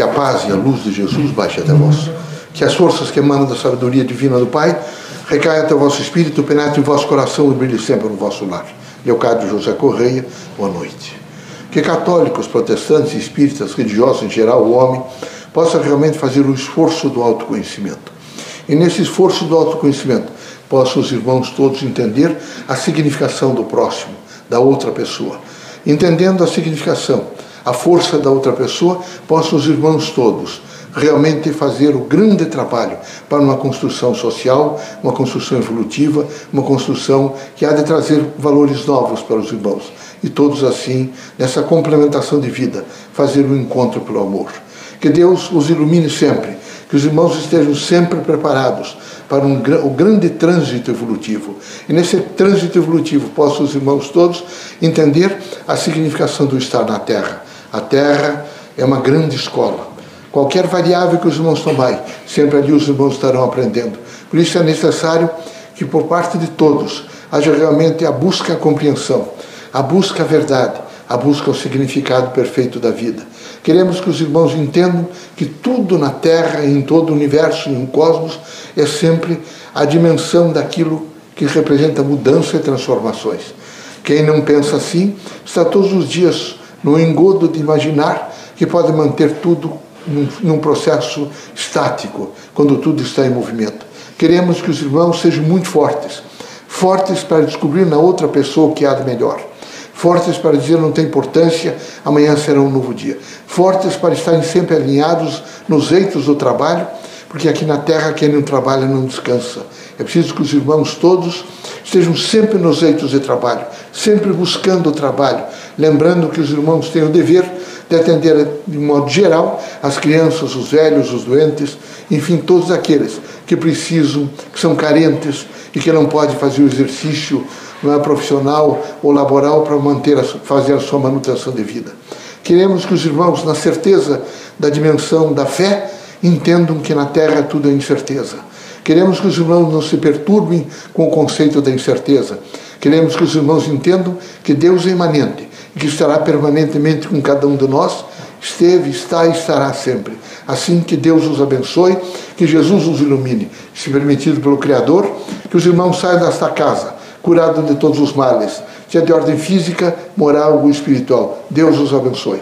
Que a paz e a luz de Jesus baixe até vós. Que as forças que emanam da sabedoria divina do Pai recaiam até o vosso espírito, penetrem em vosso coração e brilhem sempre no vosso lar. Leocádio José Correia, boa noite. Que católicos, protestantes, espíritas, religiosos em geral, o homem, possa realmente fazer o esforço do autoconhecimento. E nesse esforço do autoconhecimento, possam os irmãos todos entender a significação do próximo, da outra pessoa. Entendendo a significação, a força da outra pessoa, possam os irmãos todos realmente fazer o grande trabalho para uma construção social, uma construção evolutiva, uma construção que há de trazer valores novos para os irmãos. E todos assim, nessa complementação de vida, fazer um encontro pelo amor. Que Deus os ilumine sempre, que os irmãos estejam sempre preparados para um, o grande trânsito evolutivo. E nesse trânsito evolutivo possam os irmãos todos entender a significação do estar na Terra. A Terra é uma grande escola. Qualquer variável que os irmãos tomarem, sempre ali os irmãos estarão aprendendo. Por isso é necessário que por parte de todos haja realmente a busca à compreensão, a busca à verdade, a busca ao significado perfeito da vida. Queremos que os irmãos entendam que tudo na Terra, em todo o universo, no cosmos, é sempre a dimensão daquilo que representa mudança e transformações. Quem não pensa assim está todos os dias no engodo de imaginar que pode manter tudo num, num processo estático, quando tudo está em movimento. Queremos que os irmãos sejam muito fortes fortes para descobrir na outra pessoa o que há de melhor fortes para dizer não tem importância, amanhã será um novo dia. Fortes para estarem sempre alinhados nos eitos do trabalho, porque aqui na terra quem não trabalha não descansa. É preciso que os irmãos todos estejam sempre nos eitos de trabalho, sempre buscando o trabalho, lembrando que os irmãos têm o dever de atender, de modo geral, as crianças, os velhos, os doentes, enfim, todos aqueles que precisam, que são carentes e que não podem fazer o exercício é profissional ou laboral para manter a, fazer a sua manutenção de vida. Queremos que os irmãos, na certeza da dimensão da fé, entendam que na terra tudo é incerteza. Queremos que os irmãos não se perturbem com o conceito da incerteza. Queremos que os irmãos entendam que Deus é imanente e que estará permanentemente com cada um de nós, esteve, está e estará sempre. Assim que Deus os abençoe, que Jesus os ilumine. Se permitido pelo Criador, que os irmãos saiam desta casa curado de todos os males, seja de ordem física, moral ou espiritual. Deus os abençoe.